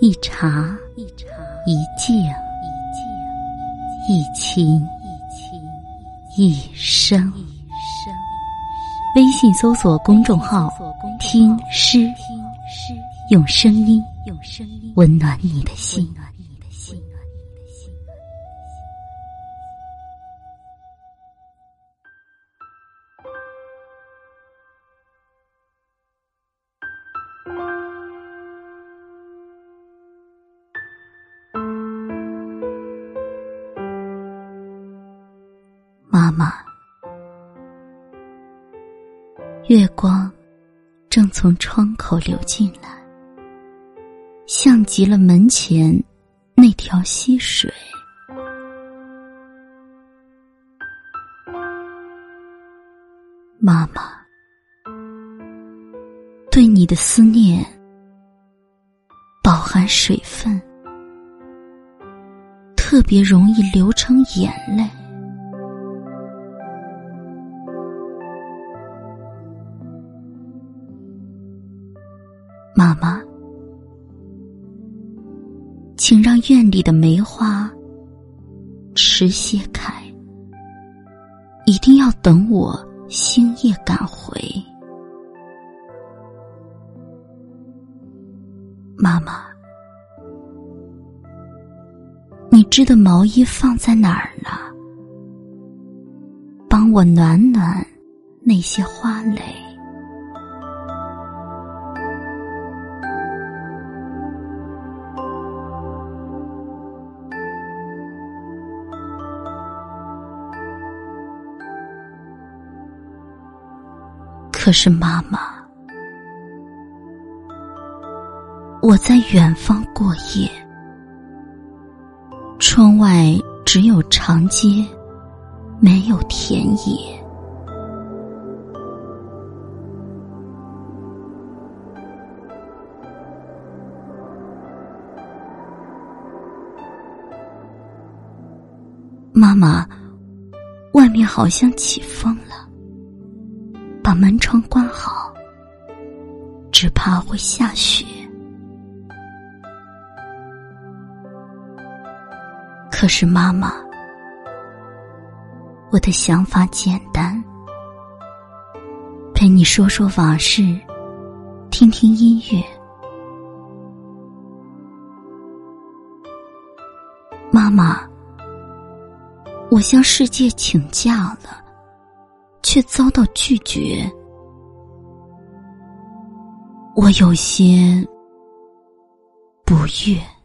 一茶一静一情一生。微信搜索公众号“听诗”，用声音用声音温暖你的心。妈妈，月光正从窗口流进来，像极了门前那条溪水。妈妈，对你的思念饱含水分，特别容易流成眼泪。妈妈，请让院里的梅花迟些开，一定要等我星夜赶回。妈妈，你织的毛衣放在哪儿了？帮我暖暖那些花蕾。可是妈妈，我在远方过夜，窗外只有长街，没有田野。妈妈，外面好像起风了。把门窗关好，只怕会下雪。可是妈妈，我的想法简单，陪你说说往事，听听音乐。妈妈，我向世界请假了。却遭到拒绝，我有些不悦。